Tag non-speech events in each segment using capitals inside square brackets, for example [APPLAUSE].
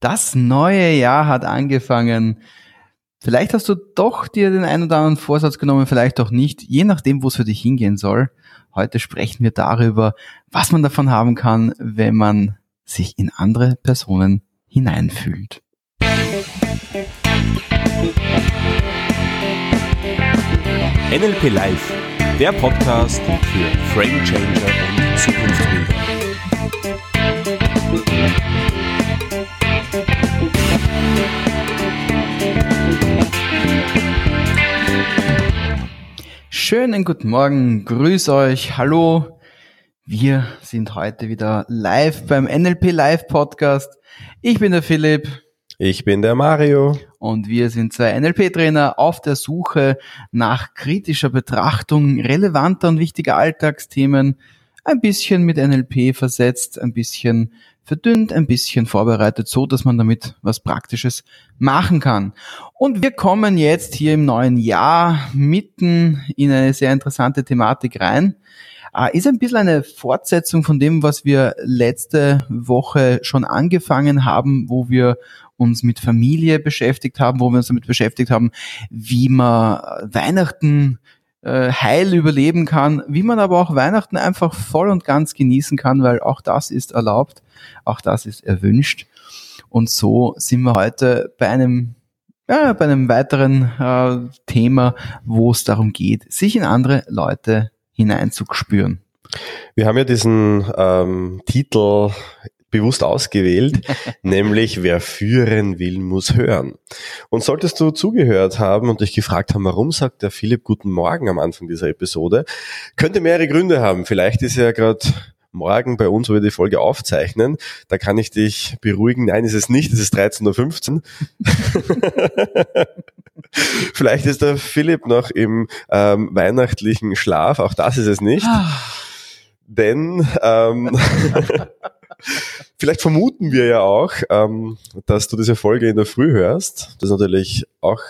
Das neue Jahr hat angefangen. Vielleicht hast du doch dir den einen oder anderen Vorsatz genommen, vielleicht auch nicht, je nachdem, wo es für dich hingehen soll. Heute sprechen wir darüber, was man davon haben kann, wenn man sich in andere Personen hineinfühlt. NLP Live, der Podcast für Frame Changer und Zukunftsbilder. Schönen guten Morgen, grüß euch, hallo. Wir sind heute wieder live beim NLP Live Podcast. Ich bin der Philipp. Ich bin der Mario. Und wir sind zwei NLP-Trainer auf der Suche nach kritischer Betrachtung relevanter und wichtiger Alltagsthemen. Ein bisschen mit NLP versetzt, ein bisschen verdünnt, ein bisschen vorbereitet, so dass man damit was Praktisches machen kann. Und wir kommen jetzt hier im neuen Jahr mitten in eine sehr interessante Thematik rein. Äh, ist ein bisschen eine Fortsetzung von dem, was wir letzte Woche schon angefangen haben, wo wir uns mit Familie beschäftigt haben, wo wir uns damit beschäftigt haben, wie man Weihnachten äh, heil überleben kann, wie man aber auch Weihnachten einfach voll und ganz genießen kann, weil auch das ist erlaubt, auch das ist erwünscht. Und so sind wir heute bei einem ja, bei einem weiteren äh, Thema, wo es darum geht, sich in andere Leute hineinzuspüren. Wir haben ja diesen ähm, Titel bewusst ausgewählt, [LAUGHS] nämlich wer führen will, muss hören. Und solltest du zugehört haben und dich gefragt haben, warum sagt der Philipp guten Morgen am Anfang dieser Episode, könnte mehrere Gründe haben. Vielleicht ist er gerade morgen bei uns, wo wir die Folge aufzeichnen. Da kann ich dich beruhigen. Nein, ist es nicht. Es ist 13.15 Uhr. [LAUGHS] Vielleicht ist der Philipp noch im ähm, weihnachtlichen Schlaf. Auch das ist es nicht. Ah. Denn ähm, [LAUGHS] Vielleicht vermuten wir ja auch, ähm, dass du diese Folge in der Früh hörst. Das ist natürlich auch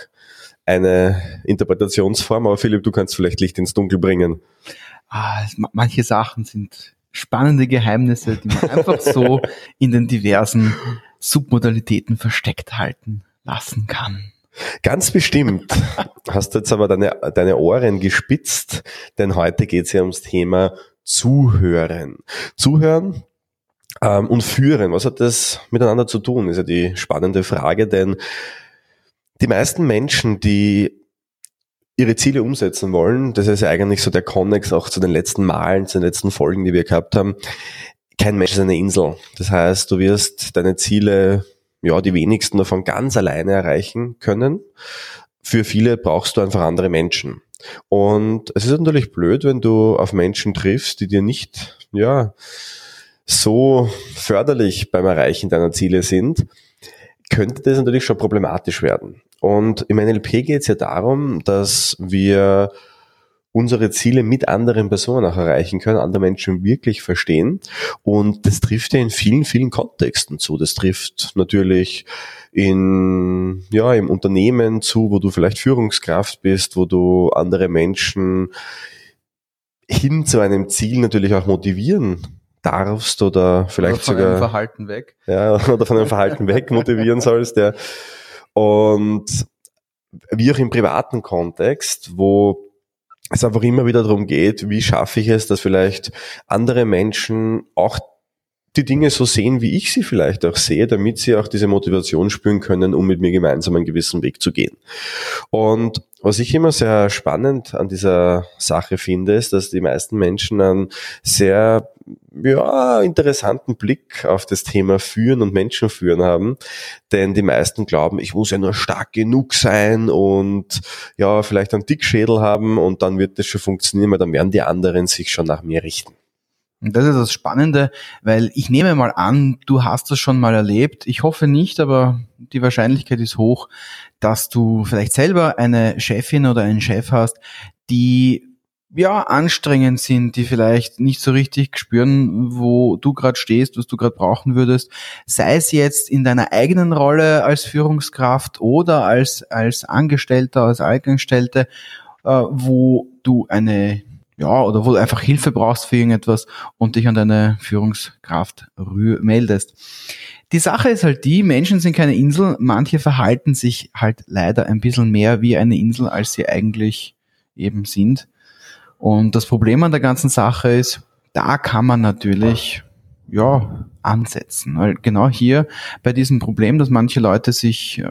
eine Interpretationsform, aber Philipp, du kannst vielleicht Licht ins Dunkel bringen. Ah, manche Sachen sind spannende Geheimnisse, die man einfach so [LAUGHS] in den diversen Submodalitäten versteckt halten lassen kann. Ganz bestimmt. Hast du jetzt aber deine, deine Ohren gespitzt, denn heute geht es ja ums Thema Zuhören. Zuhören ähm, und führen, was hat das miteinander zu tun, ist ja die spannende Frage, denn die meisten Menschen, die ihre Ziele umsetzen wollen, das ist ja eigentlich so der Konnex auch zu den letzten Malen, zu den letzten Folgen, die wir gehabt haben. Kein Mensch ist eine Insel. Das heißt, du wirst deine Ziele, ja, die wenigsten davon ganz alleine erreichen können. Für viele brauchst du einfach andere Menschen. Und es ist natürlich blöd, wenn du auf Menschen triffst, die dir nicht, ja, so förderlich beim Erreichen deiner Ziele sind, könnte das natürlich schon problematisch werden. Und im NLP geht es ja darum, dass wir unsere Ziele mit anderen Personen auch erreichen können, andere Menschen wirklich verstehen. Und das trifft ja in vielen, vielen Kontexten zu. Das trifft natürlich in, ja, im Unternehmen zu, wo du vielleicht Führungskraft bist, wo du andere Menschen hin zu einem Ziel natürlich auch motivieren darfst oder vielleicht oder von sogar einem Verhalten weg. Ja, [LAUGHS] oder von einem Verhalten weg motivieren sollst, ja. Und wie auch im privaten Kontext, wo es einfach immer wieder darum geht, wie schaffe ich es, dass vielleicht andere Menschen auch die Dinge so sehen, wie ich sie vielleicht auch sehe, damit sie auch diese Motivation spüren können, um mit mir gemeinsam einen gewissen Weg zu gehen. Und was ich immer sehr spannend an dieser Sache finde, ist, dass die meisten Menschen einen sehr ja, interessanten Blick auf das Thema Führen und Menschen führen haben. Denn die meisten glauben, ich muss ja nur stark genug sein und ja, vielleicht einen Dickschädel haben und dann wird das schon funktionieren, weil dann werden die anderen sich schon nach mir richten. Und das ist das Spannende, weil ich nehme mal an, du hast das schon mal erlebt. Ich hoffe nicht, aber die Wahrscheinlichkeit ist hoch, dass du vielleicht selber eine Chefin oder einen Chef hast, die ja anstrengend sind, die vielleicht nicht so richtig spüren, wo du gerade stehst, was du gerade brauchen würdest, sei es jetzt in deiner eigenen Rolle als Führungskraft oder als als Angestellter, als Angestellte, äh, wo du eine ja, oder wo du einfach Hilfe brauchst für irgendetwas und dich an deine Führungskraft meldest. Die Sache ist halt die, Menschen sind keine Insel, manche verhalten sich halt leider ein bisschen mehr wie eine Insel, als sie eigentlich eben sind. Und das Problem an der ganzen Sache ist, da kann man natürlich, ja, ansetzen. Weil genau hier bei diesem Problem, dass manche Leute sich äh,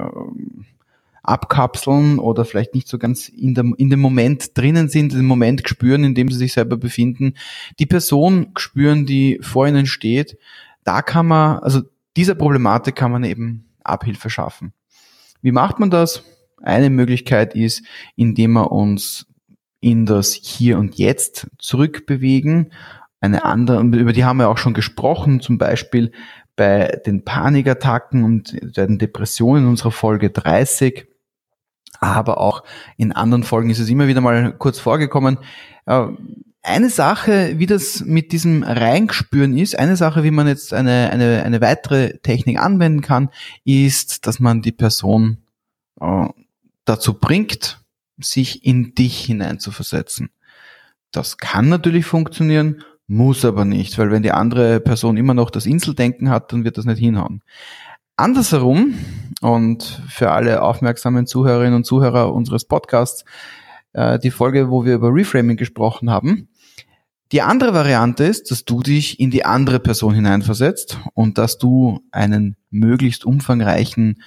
abkapseln oder vielleicht nicht so ganz in, der, in dem Moment drinnen sind, den Moment spüren, in dem sie sich selber befinden, die Person spüren, die vor ihnen steht, da kann man, also dieser Problematik kann man eben Abhilfe schaffen. Wie macht man das? Eine Möglichkeit ist, indem wir uns in das Hier und Jetzt zurückbewegen. Eine andere, über die haben wir auch schon gesprochen, zum Beispiel bei den Panikattacken und den Depressionen in unserer Folge 30 aber auch in anderen Folgen ist es immer wieder mal kurz vorgekommen. Äh, eine Sache, wie das mit diesem Reingespüren ist, eine Sache, wie man jetzt eine, eine, eine weitere Technik anwenden kann, ist, dass man die Person äh, dazu bringt, sich in dich hineinzuversetzen. Das kann natürlich funktionieren, muss aber nicht, weil wenn die andere Person immer noch das Inseldenken hat, dann wird das nicht hinhauen. Andersherum, und für alle aufmerksamen Zuhörerinnen und Zuhörer unseres Podcasts, äh, die Folge, wo wir über Reframing gesprochen haben. Die andere Variante ist, dass du dich in die andere Person hineinversetzt und dass du einen möglichst umfangreichen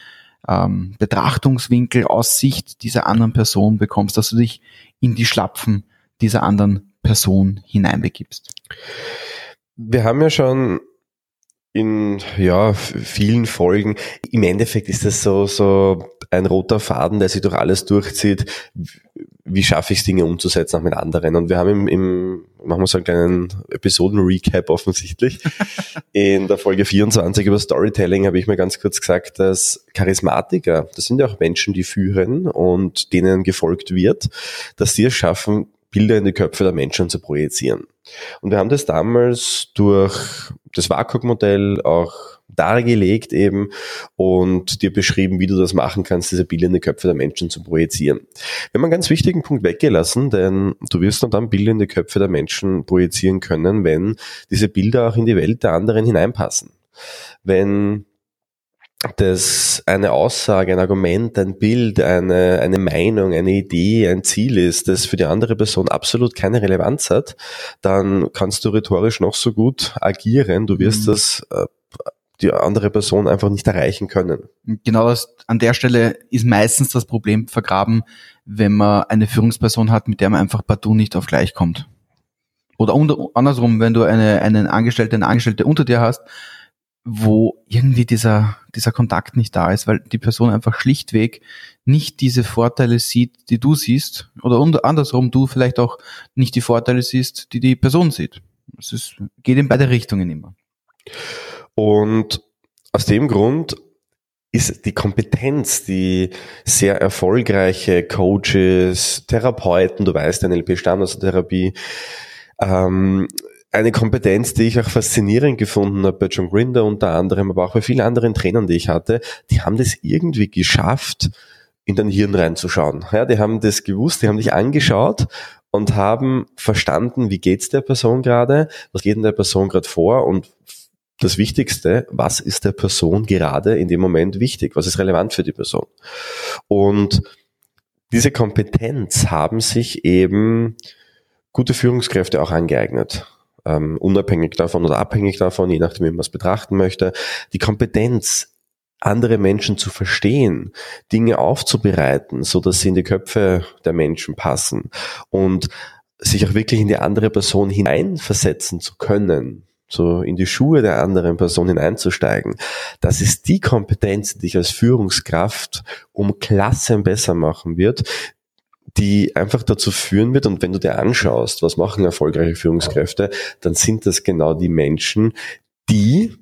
ähm, Betrachtungswinkel aus Sicht dieser anderen Person bekommst, dass du dich in die Schlapfen dieser anderen Person hineinbegibst. Wir haben ja schon in ja vielen Folgen. Im Endeffekt ist das so so ein roter Faden, der sich durch alles durchzieht. Wie schaffe ich es, Dinge umzusetzen auch mit anderen? Und wir haben im, im machen wir so einen kleinen Episoden-Recap offensichtlich. [LAUGHS] In der Folge 24 über Storytelling habe ich mir ganz kurz gesagt, dass Charismatiker, das sind ja auch Menschen, die führen und denen gefolgt wird, dass sie es schaffen, Bilder in die Köpfe der Menschen zu projizieren. Und wir haben das damals durch das WAKOG-Modell auch dargelegt eben und dir beschrieben, wie du das machen kannst, diese Bilder in die Köpfe der Menschen zu projizieren. Wir haben einen ganz wichtigen Punkt weggelassen, denn du wirst dann Bilder in die Köpfe der Menschen projizieren können, wenn diese Bilder auch in die Welt der anderen hineinpassen. Wenn das eine Aussage, ein Argument, ein Bild, eine, eine Meinung, eine Idee, ein Ziel ist, das für die andere Person absolut keine Relevanz hat, dann kannst du rhetorisch noch so gut agieren. Du wirst mhm. das äh, die andere Person einfach nicht erreichen können. Genau das, an der Stelle ist meistens das Problem vergraben, wenn man eine Führungsperson hat, mit der man einfach partout nicht auf gleich kommt. Oder andersrum, wenn du eine, einen Angestellten, eine Angestellte unter dir hast, wo irgendwie dieser, dieser Kontakt nicht da ist, weil die Person einfach schlichtweg nicht diese Vorteile sieht, die du siehst, oder andersrum du vielleicht auch nicht die Vorteile siehst, die die Person sieht. Es ist, geht in beide Richtungen immer. Und aus dem Grund ist die Kompetenz, die sehr erfolgreiche Coaches, Therapeuten, du weißt, NLP Standardtherapie, ähm, eine Kompetenz, die ich auch faszinierend gefunden habe bei John Grinder unter anderem, aber auch bei vielen anderen Trainern, die ich hatte, die haben das irgendwie geschafft, in dein Hirn reinzuschauen. Ja, die haben das gewusst, die haben dich angeschaut und haben verstanden, wie geht's der Person gerade, was geht in der Person gerade vor und das Wichtigste, was ist der Person gerade in dem Moment wichtig, was ist relevant für die Person. Und diese Kompetenz haben sich eben gute Führungskräfte auch angeeignet ähm, unabhängig davon oder abhängig davon, je nachdem, wie man es betrachten möchte, die Kompetenz, andere Menschen zu verstehen, Dinge aufzubereiten, so dass sie in die Köpfe der Menschen passen und sich auch wirklich in die andere Person hineinversetzen zu können, so in die Schuhe der anderen Person hineinzusteigen. Das ist die Kompetenz, die dich als Führungskraft um Klassen besser machen wird, die einfach dazu führen wird, und wenn du dir anschaust, was machen erfolgreiche Führungskräfte, dann sind das genau die Menschen, die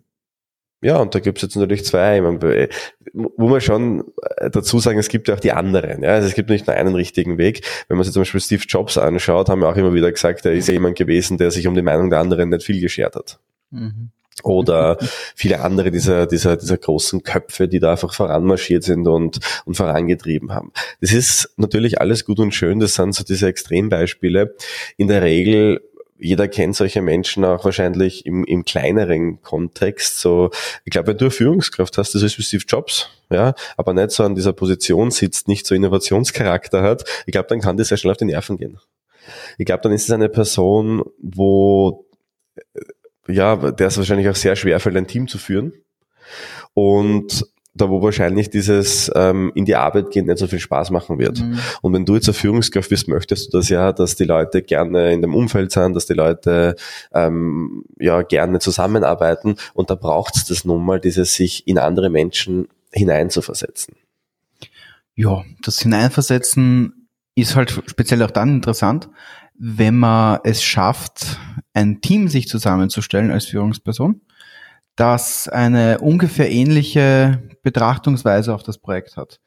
ja, und da gibt's jetzt natürlich zwei, wo man schon äh, dazu sagen, es gibt ja auch die anderen. Ja? Also es gibt nicht nur einen richtigen Weg. Wenn man sich zum Beispiel Steve Jobs anschaut, haben wir auch immer wieder gesagt, er ist ja jemand gewesen, der sich um die Meinung der anderen nicht viel geschert hat. Mhm oder viele andere dieser, dieser, dieser großen Köpfe, die da einfach voranmarschiert sind und, und vorangetrieben haben. Das ist natürlich alles gut und schön, das sind so diese Extrembeispiele. In der Regel jeder kennt solche Menschen auch wahrscheinlich im, im kleineren Kontext. So, ich glaube, wenn du eine Führungskraft hast, das ist wie Steve Jobs, ja, aber nicht so an dieser Position sitzt, nicht so Innovationscharakter hat, ich glaube, dann kann das sehr schnell auf die Nerven gehen. Ich glaube, dann ist es eine Person, wo ja, der ist wahrscheinlich auch sehr schwer fällt, ein Team zu führen. Und da wo wahrscheinlich dieses ähm, in die Arbeit gehen nicht so viel Spaß machen wird. Mhm. Und wenn du jetzt eine Führungskraft bist, möchtest du das ja, dass die Leute gerne in dem Umfeld sind, dass die Leute ähm, ja gerne zusammenarbeiten und da braucht es das nun mal, dieses sich in andere Menschen hineinzuversetzen. Ja, das Hineinversetzen ist halt speziell auch dann interessant, wenn man es schafft, ein Team sich zusammenzustellen als Führungsperson das eine ungefähr ähnliche Betrachtungsweise auf das Projekt hat.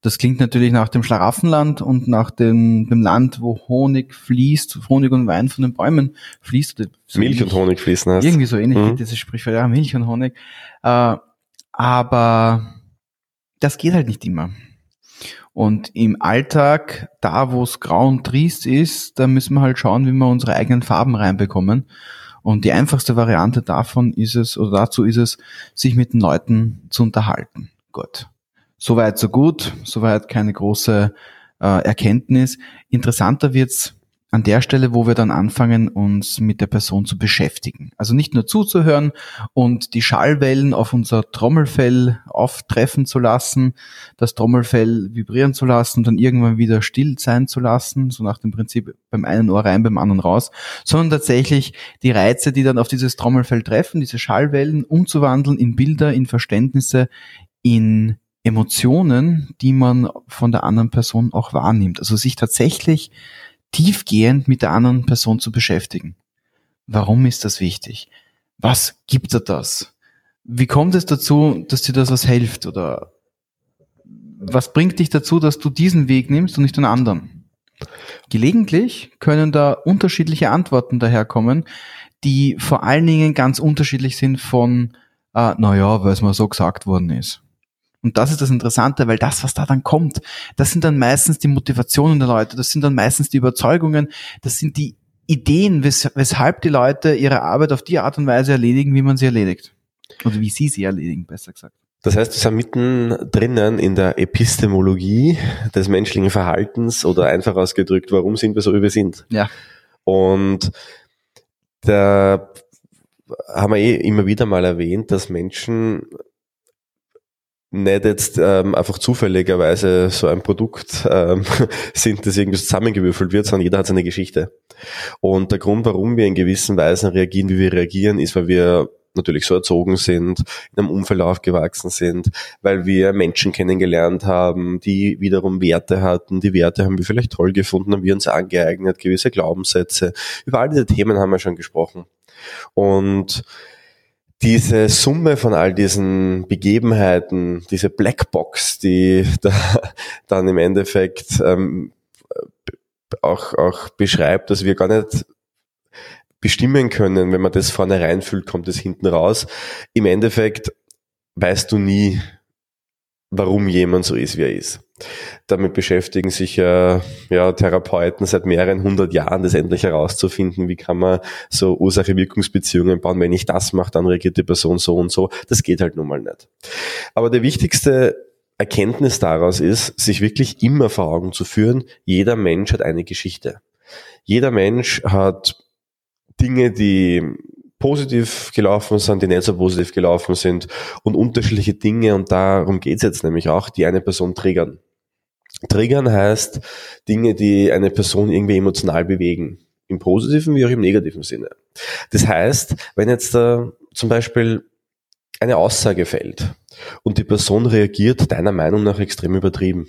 Das klingt natürlich nach dem Schlaraffenland und nach dem, dem Land, wo Honig fließt, Honig und Wein von den Bäumen fließt. So Milch und Honig fließen heißt. Irgendwie so ähnlich mhm. dieses Sprichwort, ja, Milch und Honig. Äh, aber das geht halt nicht immer. Und im Alltag, da wo es grau und triest ist, da müssen wir halt schauen, wie wir unsere eigenen Farben reinbekommen. Und die einfachste Variante davon ist es, oder dazu ist es, sich mit den Leuten zu unterhalten. Gut. Soweit so gut, soweit keine große äh, Erkenntnis. Interessanter wird's an der Stelle, wo wir dann anfangen, uns mit der Person zu beschäftigen. Also nicht nur zuzuhören und die Schallwellen auf unser Trommelfell auftreffen zu lassen, das Trommelfell vibrieren zu lassen und dann irgendwann wieder still sein zu lassen, so nach dem Prinzip beim einen Ohr rein, beim anderen raus, sondern tatsächlich die Reize, die dann auf dieses Trommelfell treffen, diese Schallwellen umzuwandeln in Bilder, in Verständnisse, in Emotionen, die man von der anderen Person auch wahrnimmt. Also sich tatsächlich tiefgehend mit der anderen Person zu beschäftigen. Warum ist das wichtig? Was gibt er das? Wie kommt es dazu, dass dir das was hilft? Oder was bringt dich dazu, dass du diesen Weg nimmst und nicht den anderen? Gelegentlich können da unterschiedliche Antworten daherkommen, die vor allen Dingen ganz unterschiedlich sind von, äh, naja, weil es mal so gesagt worden ist. Und das ist das Interessante, weil das, was da dann kommt, das sind dann meistens die Motivationen der Leute, das sind dann meistens die Überzeugungen, das sind die Ideen, wes weshalb die Leute ihre Arbeit auf die Art und Weise erledigen, wie man sie erledigt. Oder wie sie sie erledigen, besser gesagt. Das heißt, wir sind mitten drinnen in der Epistemologie des menschlichen Verhaltens oder einfach ausgedrückt, warum sind wir so, wie wir sind. Ja. Und da haben wir eh immer wieder mal erwähnt, dass Menschen nicht jetzt ähm, einfach zufälligerweise so ein Produkt ähm, [LAUGHS] sind, das irgendwie zusammengewürfelt wird, sondern jeder hat seine Geschichte. Und der Grund, warum wir in gewissen Weisen reagieren, wie wir reagieren, ist, weil wir natürlich so erzogen sind, in einem Umfeld aufgewachsen sind, weil wir Menschen kennengelernt haben, die wiederum Werte hatten. Die Werte haben wir vielleicht toll gefunden, haben wir uns angeeignet, gewisse Glaubenssätze. Über all diese Themen haben wir schon gesprochen. Und diese Summe von all diesen Begebenheiten, diese Blackbox, die [LAUGHS] da dann im Endeffekt ähm, auch, auch beschreibt, dass wir gar nicht bestimmen können, wenn man das vorne reinfühlt, kommt es hinten raus. Im Endeffekt weißt du nie, warum jemand so ist, wie er ist. Damit beschäftigen sich ja, ja Therapeuten seit mehreren hundert Jahren, das endlich herauszufinden, wie kann man so Ursache-Wirkungsbeziehungen bauen. Wenn ich das mache, dann reagiert die Person so und so. Das geht halt nun mal nicht. Aber der wichtigste Erkenntnis daraus ist, sich wirklich immer vor Augen zu führen, jeder Mensch hat eine Geschichte. Jeder Mensch hat Dinge, die positiv gelaufen sind, die nicht so positiv gelaufen sind und unterschiedliche Dinge und darum geht's jetzt nämlich auch, die eine Person triggern. Triggern heißt Dinge, die eine Person irgendwie emotional bewegen. Im positiven wie auch im negativen Sinne. Das heißt, wenn jetzt da zum Beispiel eine Aussage fällt und die Person reagiert deiner Meinung nach extrem übertrieben,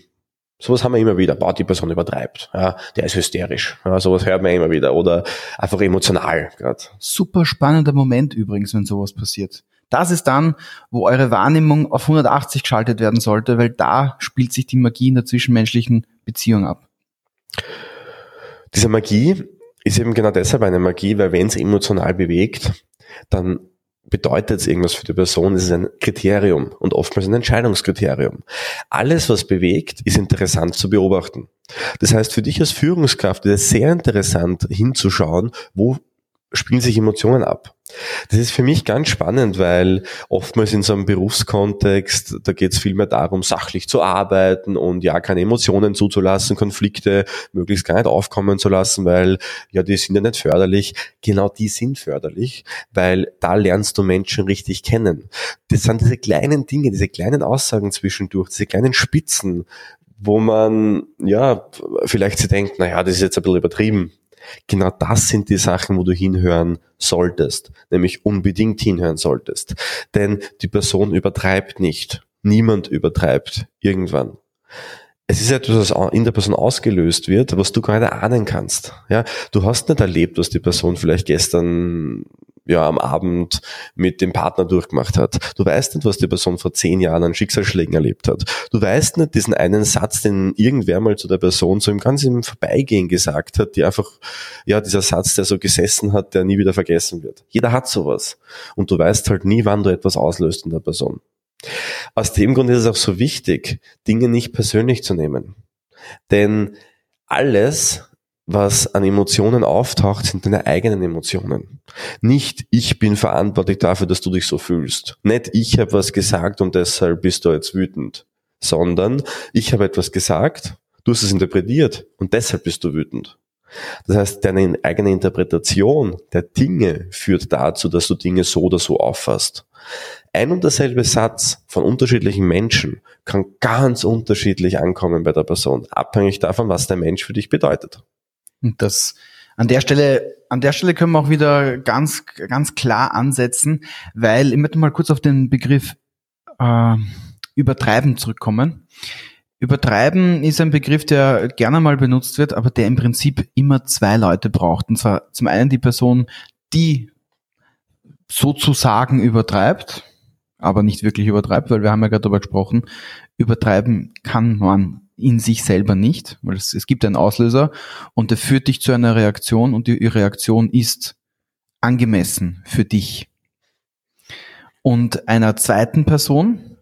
Sowas haben wir immer wieder. Boah, die Person übertreibt. Ja, der ist hysterisch. Ja, sowas hört man immer wieder. Oder einfach emotional. Grad. Super spannender Moment übrigens, wenn sowas passiert. Das ist dann, wo eure Wahrnehmung auf 180 geschaltet werden sollte, weil da spielt sich die Magie in der zwischenmenschlichen Beziehung ab. Diese Magie ist eben genau deshalb eine Magie, weil wenn es emotional bewegt, dann bedeutet es irgendwas für die Person, es ist ein Kriterium und oftmals ein Entscheidungskriterium. Alles, was bewegt, ist interessant zu beobachten. Das heißt, für dich als Führungskraft ist es sehr interessant hinzuschauen, wo spielen sich Emotionen ab. Das ist für mich ganz spannend, weil oftmals in so einem Berufskontext, da geht es vielmehr darum, sachlich zu arbeiten und ja, keine Emotionen zuzulassen, Konflikte möglichst gar nicht aufkommen zu lassen, weil ja, die sind ja nicht förderlich. Genau die sind förderlich, weil da lernst du Menschen richtig kennen. Das sind diese kleinen Dinge, diese kleinen Aussagen zwischendurch, diese kleinen Spitzen, wo man ja vielleicht sich denkt, naja, das ist jetzt ein bisschen übertrieben. Genau das sind die Sachen, wo du hinhören solltest, nämlich unbedingt hinhören solltest. Denn die Person übertreibt nicht. Niemand übertreibt irgendwann. Es ist etwas, was in der Person ausgelöst wird, was du nicht ahnen kannst. Ja, du hast nicht erlebt, was die Person vielleicht gestern ja am Abend mit dem Partner durchgemacht hat. Du weißt nicht, was die Person vor zehn Jahren an Schicksalsschlägen erlebt hat. Du weißt nicht diesen einen Satz, den irgendwer mal zu der Person so im ganz im Vorbeigehen gesagt hat, die einfach, ja, dieser Satz, der so gesessen hat, der nie wieder vergessen wird. Jeder hat sowas. Und du weißt halt nie, wann du etwas auslöst in der Person. Aus dem Grund ist es auch so wichtig, Dinge nicht persönlich zu nehmen. Denn alles, was an Emotionen auftaucht, sind deine eigenen Emotionen. Nicht ich bin verantwortlich dafür, dass du dich so fühlst. Nicht ich habe was gesagt und deshalb bist du jetzt wütend, sondern ich habe etwas gesagt, du hast es interpretiert und deshalb bist du wütend. Das heißt, deine eigene Interpretation der Dinge führt dazu, dass du Dinge so oder so auffasst. Ein und derselbe Satz von unterschiedlichen Menschen kann ganz unterschiedlich ankommen bei der Person, abhängig davon, was der Mensch für dich bedeutet. Und das an der Stelle, an der Stelle können wir auch wieder ganz, ganz klar ansetzen, weil ich möchte mal kurz auf den Begriff äh, Übertreiben zurückkommen. Übertreiben ist ein Begriff, der gerne mal benutzt wird, aber der im Prinzip immer zwei Leute braucht. Und zwar zum einen die Person, die sozusagen übertreibt, aber nicht wirklich übertreibt, weil wir haben ja gerade darüber gesprochen, übertreiben kann man in sich selber nicht, weil es, es gibt einen Auslöser und der führt dich zu einer Reaktion und die Reaktion ist angemessen für dich. Und einer zweiten Person,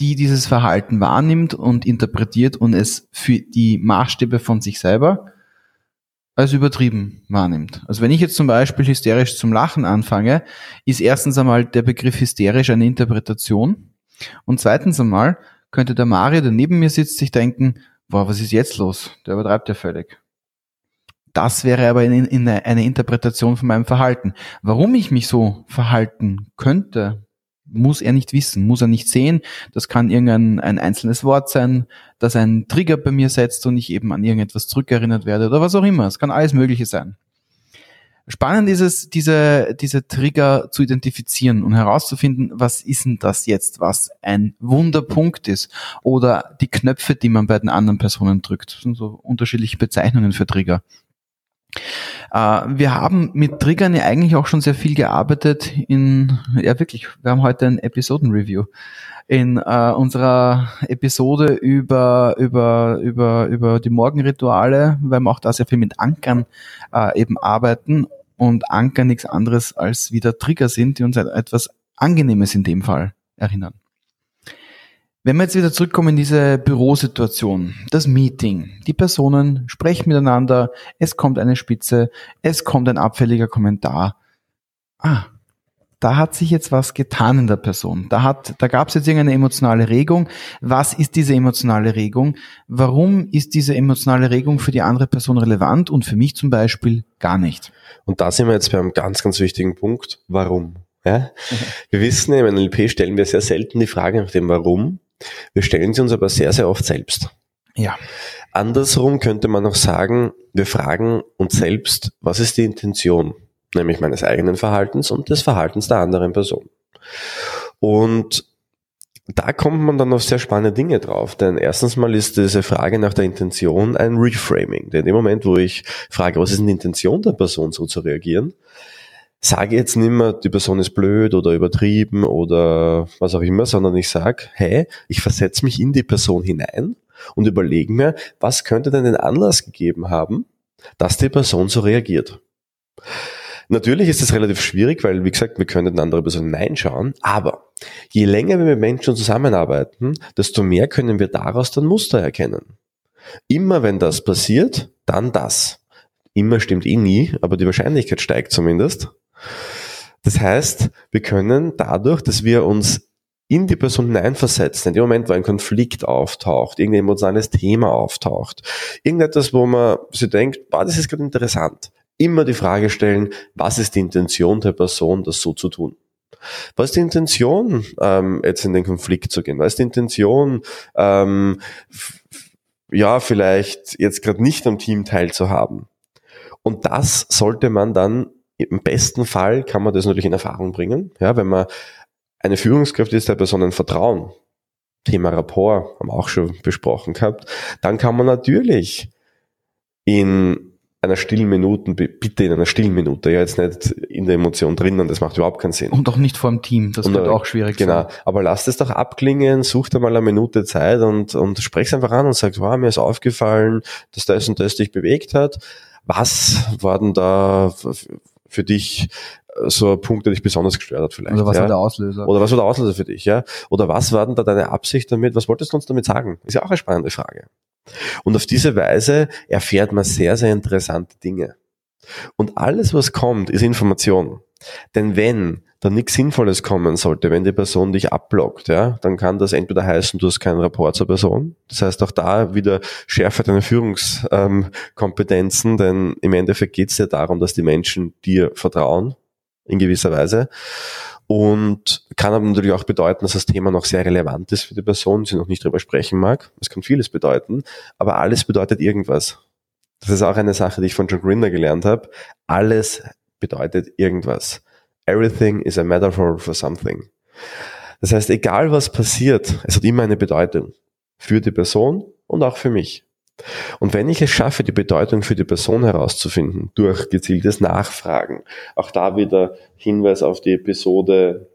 die dieses Verhalten wahrnimmt und interpretiert und es für die Maßstäbe von sich selber als übertrieben wahrnimmt. Also wenn ich jetzt zum Beispiel hysterisch zum Lachen anfange, ist erstens einmal der Begriff hysterisch eine Interpretation und zweitens einmal könnte der Mario, der neben mir sitzt, sich denken, boah, was ist jetzt los? Der übertreibt ja völlig. Das wäre aber eine, eine Interpretation von meinem Verhalten. Warum ich mich so verhalten könnte, muss er nicht wissen, muss er nicht sehen. Das kann irgendein ein einzelnes Wort sein, das einen Trigger bei mir setzt und ich eben an irgendetwas zurückerinnert werde oder was auch immer. Es kann alles Mögliche sein. Spannend ist es, diese, diese Trigger zu identifizieren und herauszufinden, was ist denn das jetzt, was ein Wunderpunkt ist oder die Knöpfe, die man bei den anderen Personen drückt. Das sind so unterschiedliche Bezeichnungen für Trigger. Äh, wir haben mit Triggern ja eigentlich auch schon sehr viel gearbeitet in, ja wirklich, wir haben heute ein Episodenreview in äh, unserer Episode über, über, über, über die Morgenrituale, weil wir auch da sehr viel mit Ankern äh, eben arbeiten und Anker nichts anderes als wieder Trigger sind, die uns etwas Angenehmes in dem Fall erinnern. Wenn wir jetzt wieder zurückkommen in diese Bürosituation, das Meeting, die Personen sprechen miteinander, es kommt eine Spitze, es kommt ein abfälliger Kommentar. Ah, da hat sich jetzt was getan in der Person. Da hat, da gab es jetzt irgendeine emotionale Regung. Was ist diese emotionale Regung? Warum ist diese emotionale Regung für die andere Person relevant und für mich zum Beispiel gar nicht? Und da sind wir jetzt bei einem ganz, ganz wichtigen Punkt. Warum? Ja? Wir wissen, im NLP stellen wir sehr selten die Frage nach dem Warum. Wir stellen sie uns aber sehr, sehr oft selbst. Ja. Andersrum könnte man auch sagen, wir fragen uns selbst, was ist die Intention? nämlich meines eigenen Verhaltens und des Verhaltens der anderen Person. Und da kommt man dann auf sehr spannende Dinge drauf, denn erstens mal ist diese Frage nach der Intention ein Reframing. Denn dem Moment, wo ich frage, was ist denn die Intention der Person, so zu reagieren, sage jetzt nicht mehr, die Person ist blöd oder übertrieben oder was auch immer, sondern ich sage, hey, ich versetze mich in die Person hinein und überlege mir, was könnte denn den Anlass gegeben haben, dass die Person so reagiert. Natürlich ist es relativ schwierig, weil, wie gesagt, wir können andere Personen hineinschauen, aber je länger wir mit Menschen zusammenarbeiten, desto mehr können wir daraus dann Muster erkennen. Immer wenn das passiert, dann das. Immer stimmt eh nie, aber die Wahrscheinlichkeit steigt zumindest. Das heißt, wir können dadurch, dass wir uns in die Person hineinversetzen, in dem Moment, wo ein Konflikt auftaucht, irgendein emotionales Thema auftaucht, irgendetwas, wo man sich denkt, boah, das ist gerade interessant, immer die Frage stellen, was ist die Intention der Person, das so zu tun? Was ist die Intention, ähm, jetzt in den Konflikt zu gehen? Was ist die Intention, ähm, ja, vielleicht jetzt gerade nicht am Team teilzuhaben? Und das sollte man dann im besten Fall kann man das natürlich in Erfahrung bringen, ja, wenn man eine Führungskraft ist der Personen vertrauen. Thema Rapport haben wir auch schon besprochen gehabt. Dann kann man natürlich in einer stillen Minute, bitte in einer stillen Minute, ja jetzt nicht in der Emotion drinnen, das macht überhaupt keinen Sinn. Und auch nicht vor dem Team, das und wird auch schwierig Genau, sein. aber lasst es doch abklingen, such dir mal eine Minute Zeit und, und sprech's einfach an und sag, wow, mir ist aufgefallen, dass das und das dich bewegt hat. Was war denn da für dich äh, so ein Punkt, der dich besonders gestört hat vielleicht. Oder was ja? war der Auslöser? Oder was war der Auslöser für dich, ja? Oder was war denn da deine Absicht damit? Was wolltest du uns damit sagen? Ist ja auch eine spannende Frage. Und auf diese Weise erfährt man sehr, sehr interessante Dinge. Und alles, was kommt, ist Information. Denn wenn da nichts Sinnvolles kommen sollte, wenn die Person dich abblockt, ja, dann kann das entweder heißen, du hast keinen Rapport zur Person. Das heißt auch da wieder schärfer deine Führungskompetenzen, denn im Endeffekt geht es ja darum, dass die Menschen dir vertrauen, in gewisser Weise. Und kann aber natürlich auch bedeuten, dass das Thema noch sehr relevant ist für die Person, sie noch nicht drüber sprechen mag. Das kann vieles bedeuten, aber alles bedeutet irgendwas. Das ist auch eine Sache, die ich von John Grinder gelernt habe. Alles bedeutet irgendwas. Everything is a metaphor for something. Das heißt, egal was passiert, es hat immer eine Bedeutung. Für die Person und auch für mich. Und wenn ich es schaffe, die Bedeutung für die Person herauszufinden, durch gezieltes Nachfragen, auch da wieder Hinweis auf die Episode,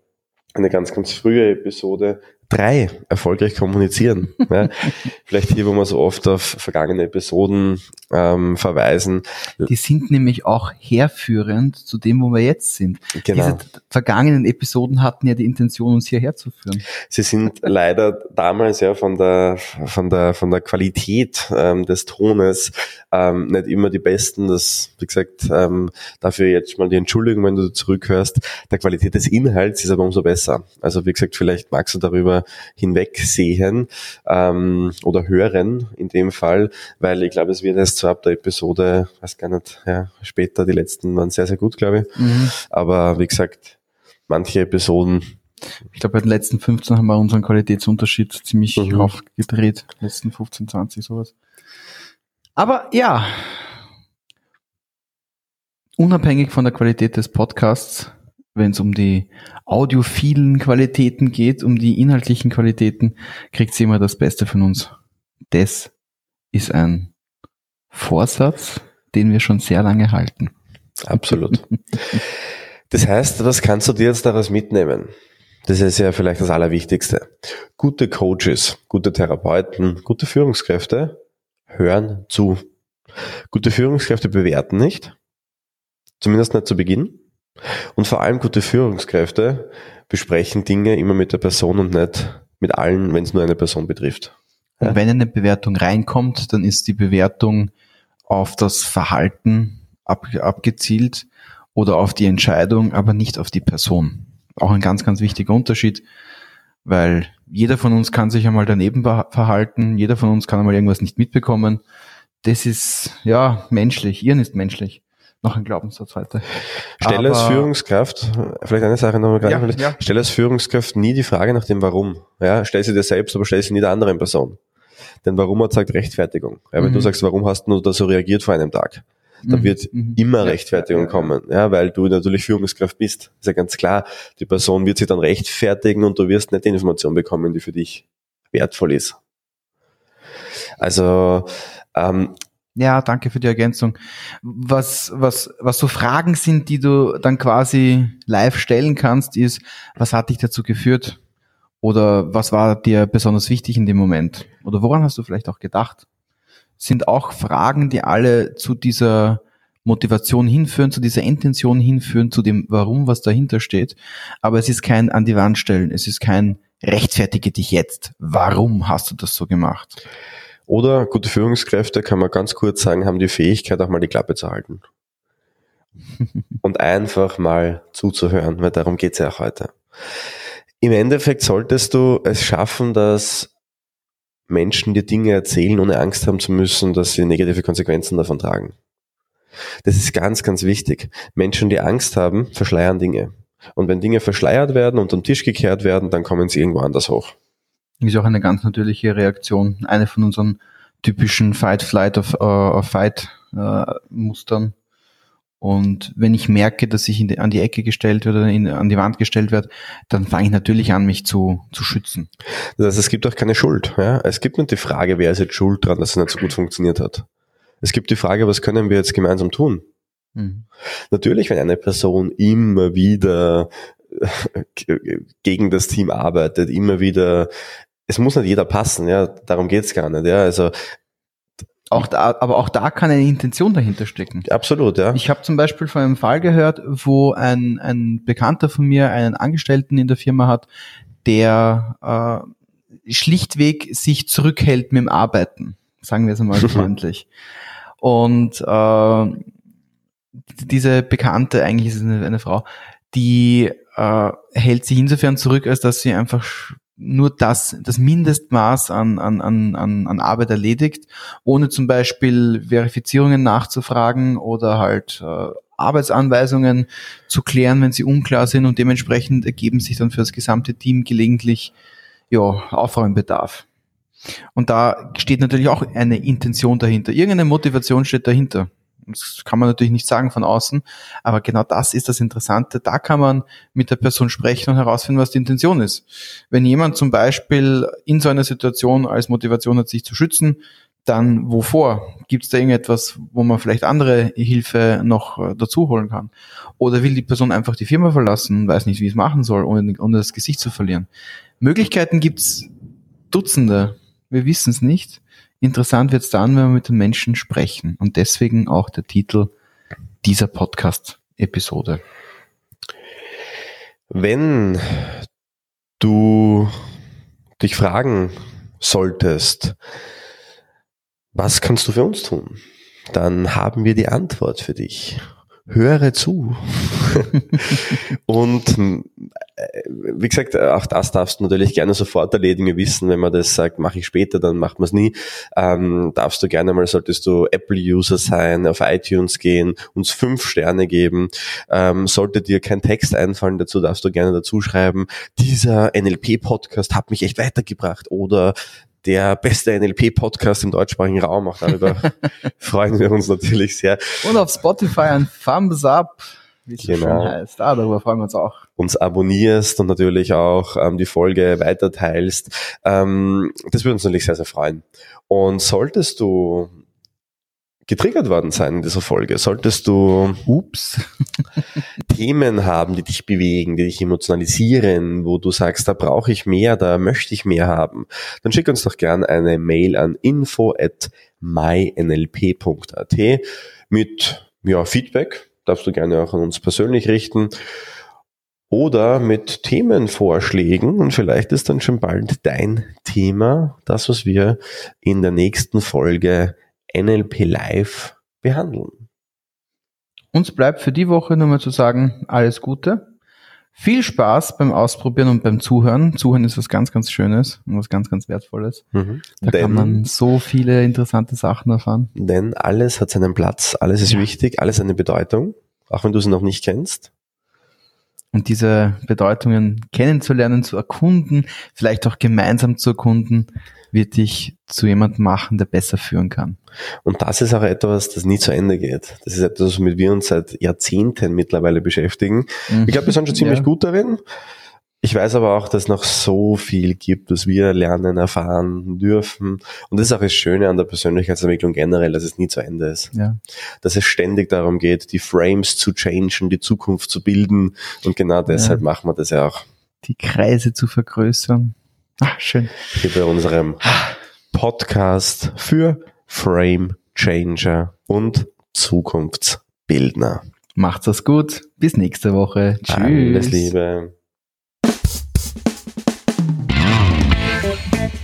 eine ganz, ganz frühe Episode, Drei, erfolgreich kommunizieren. [LAUGHS] Ja. Vielleicht hier, wo wir so oft auf vergangene Episoden ähm, verweisen. Die sind nämlich auch herführend zu dem, wo wir jetzt sind. Genau. Diese vergangenen Episoden hatten ja die Intention, uns hierher zu führen. Sie sind [LAUGHS] leider damals ja von der von der von der Qualität ähm, des Tones ähm, nicht immer die besten. Das, wie gesagt, ähm, dafür jetzt mal die Entschuldigung, wenn du zurückhörst. Der Qualität des Inhalts ist aber umso besser. Also wie gesagt, vielleicht magst du darüber hinwegsehen ähm, oder hören in dem Fall, weil ich glaube, es wird erst so ab der Episode, weiß gar nicht, ja, später, die letzten waren sehr, sehr gut, glaube ich. Mhm. Aber wie gesagt, manche Episoden ich glaube, bei den letzten 15 haben wir unseren Qualitätsunterschied ziemlich mhm. aufgedreht. Letzten 15, 20, sowas. Aber ja, unabhängig von der Qualität des Podcasts wenn es um die audiophilen Qualitäten geht, um die inhaltlichen Qualitäten, kriegt sie immer das Beste von uns. Das ist ein Vorsatz, den wir schon sehr lange halten. Absolut. [LAUGHS] Das heißt, was kannst du dir jetzt daraus mitnehmen? Das ist ja vielleicht das Allerwichtigste. Gute Coaches, gute Therapeuten, gute Führungskräfte hören zu. Gute Führungskräfte bewerten nicht. Zumindest nicht zu Beginn. Und vor allem gute Führungskräfte besprechen Dinge immer mit der Person und nicht mit allen, wenn es nur eine Person betrifft. Und wenn eine Bewertung reinkommt, dann ist die Bewertung auf das Verhalten ab, abgezielt oder auf die Entscheidung, aber nicht auf die Person. Auch ein ganz, ganz wichtiger Unterschied, weil jeder von uns kann sich einmal daneben verhalten, jeder von uns kann einmal irgendwas nicht mitbekommen. Das ist, ja, menschlich. Ihren ist menschlich noch ein Glaubenssatz heute. Stelle als Führungskraft, vielleicht eine Sache noch gerade, ja, ja. stelle als Führungskraft nie die Frage nach dem Warum. Ja, stell sie dir selbst, aber stell sie nie der anderen Person. Denn Warum hat sagt Rechtfertigung. Ja, wenn mhm. du sagst, warum hast du da so reagiert vor einem Tag? Dann mhm. wird mhm. immer Rechtfertigung ja, kommen, ja, weil du natürlich Führungskraft bist. Ist ja ganz klar. Die Person wird sich dann rechtfertigen und du wirst nicht die Information bekommen, die für dich wertvoll ist. Also ähm, ja, danke für die Ergänzung. Was, was, was so Fragen sind, die du dann quasi live stellen kannst, ist, was hat dich dazu geführt? Oder was war dir besonders wichtig in dem Moment? Oder woran hast du vielleicht auch gedacht? Sind auch Fragen, die alle zu dieser Motivation hinführen, zu dieser Intention hinführen, zu dem Warum, was dahinter steht. Aber es ist kein an die Wand stellen. Es ist kein rechtfertige dich jetzt. Warum hast du das so gemacht? Oder gute Führungskräfte, kann man ganz kurz sagen, haben die Fähigkeit, auch mal die Klappe zu halten. [LAUGHS] Und einfach mal zuzuhören, weil darum geht's ja auch heute. Im Endeffekt solltest du es schaffen, dass Menschen dir Dinge erzählen, ohne Angst haben zu müssen, dass sie negative Konsequenzen davon tragen. Das ist ganz, ganz wichtig. Menschen, die Angst haben, verschleiern Dinge. Und wenn Dinge verschleiert werden und am Tisch gekehrt werden, dann kommen sie irgendwo anders hoch. Ist auch eine ganz natürliche Reaktion. Eine von unseren typischen Fight, Flight of, uh, Fight uh, Mustern. Und wenn ich merke, dass ich die, an die Ecke gestellt wird oder in, an die Wand gestellt wird, dann fange ich natürlich an, mich zu, zu schützen. Das heißt, es gibt auch keine Schuld. Ja? Es gibt nicht die Frage, wer ist jetzt schuld dran, dass es nicht so gut funktioniert hat. Es gibt die Frage, was können wir jetzt gemeinsam tun? Mhm. Natürlich, wenn eine Person immer wieder [LAUGHS] gegen das Team arbeitet, immer wieder, es muss nicht jeder passen, ja, darum geht's gar nicht, ja, also auch da, aber auch da kann eine Intention dahinter stecken. Absolut, ja. Ich habe zum Beispiel von einem Fall gehört, wo ein, ein Bekannter von mir einen Angestellten in der Firma hat, der äh, schlichtweg sich zurückhält mit dem Arbeiten, sagen wir es einmal [LAUGHS] freundlich. Und äh, diese Bekannte, eigentlich ist es eine, eine Frau, die äh, hält sich insofern zurück, als dass sie einfach nur das, das Mindestmaß an, an, an, an Arbeit erledigt, ohne zum Beispiel Verifizierungen nachzufragen oder halt äh, Arbeitsanweisungen zu klären, wenn sie unklar sind und dementsprechend ergeben sich dann für das gesamte Team gelegentlich ja, Aufräumbedarf. Und da steht natürlich auch eine Intention dahinter. Irgendeine Motivation steht dahinter. Das kann man natürlich nicht sagen von außen, aber genau das ist das Interessante. Da kann man mit der Person sprechen und herausfinden, was die Intention ist. Wenn jemand zum Beispiel in so einer Situation als Motivation hat, sich zu schützen, dann wovor? Gibt es da irgendetwas, wo man vielleicht andere Hilfe noch äh, dazu holen kann? Oder will die Person einfach die Firma verlassen und weiß nicht, wie es machen soll, ohne, ohne das Gesicht zu verlieren? Möglichkeiten gibt's Dutzende. Wir wissen es nicht. Interessant wird es dann, wenn wir mit den Menschen sprechen. Und deswegen auch der Titel dieser Podcast-Episode. Wenn du dich fragen solltest, was kannst du für uns tun? Dann haben wir die Antwort für dich höre zu. [LAUGHS] und wie gesagt, auch das darfst du natürlich gerne sofort erledigen. wissen, wenn man das sagt, mache ich später, dann macht man es nie. Ähm, darfst du gerne mal, solltest du Apple-User sein, auf iTunes gehen, uns fünf Sterne geben. Ähm, sollte dir kein Text einfallen dazu, darfst du gerne dazu schreiben, dieser NLP-Podcast hat mich echt weitergebracht oder der beste NLP-Podcast im deutschsprachigen Raum. Auch darüber [LAUGHS] freuen wir uns natürlich sehr. Und auf Spotify ein Thumbs up, wie es genau. schon heißt. Ah, darüber freuen wir uns auch. Uns abonnierst und natürlich auch ähm, die Folge weiterteilst. Ähm, das würde uns natürlich sehr, sehr freuen. Und solltest du getriggert worden sein in dieser Folge, solltest du Ups. [LAUGHS] Themen haben, die dich bewegen, die dich emotionalisieren, wo du sagst, da brauche ich mehr, da möchte ich mehr haben, dann schick uns doch gern eine Mail an info at mynlp.at mit ja, Feedback, darfst du gerne auch an uns persönlich richten oder mit Themenvorschlägen und vielleicht ist dann schon bald dein Thema, das, was wir in der nächsten Folge NLP Live behandeln. Uns bleibt für die Woche nur mal zu sagen, alles Gute. Viel Spaß beim Ausprobieren und beim Zuhören. Zuhören ist was ganz, ganz Schönes und was ganz, ganz Wertvolles. Mhm. Da denn, kann man so viele interessante Sachen erfahren. Denn alles hat seinen Platz, alles ist ja. wichtig, alles eine Bedeutung, auch wenn du sie noch nicht kennst. Und diese Bedeutungen kennenzulernen, zu erkunden, vielleicht auch gemeinsam zu erkunden, wird dich zu jemandem machen, der besser führen kann. Und das ist auch etwas, das nie zu Ende geht. Das ist etwas, womit wir uns seit Jahrzehnten mittlerweile beschäftigen. Mhm. Ich glaube, wir sind schon ziemlich ja. gut darin. Ich weiß aber auch, dass es noch so viel gibt, was wir lernen, erfahren dürfen. Und das ist auch das Schöne an der Persönlichkeitsentwicklung generell, dass es nie zu Ende ist. Ja. Dass es ständig darum geht, die Frames zu changen, die Zukunft zu bilden. Und genau deshalb ja. machen wir das ja auch. Die Kreise zu vergrößern. Ach, schön. Hier bei unserem Podcast für Frame Changer und Zukunftsbildner. Macht's das gut. Bis nächste Woche. Tschüss. Alles Liebe.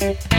Bye.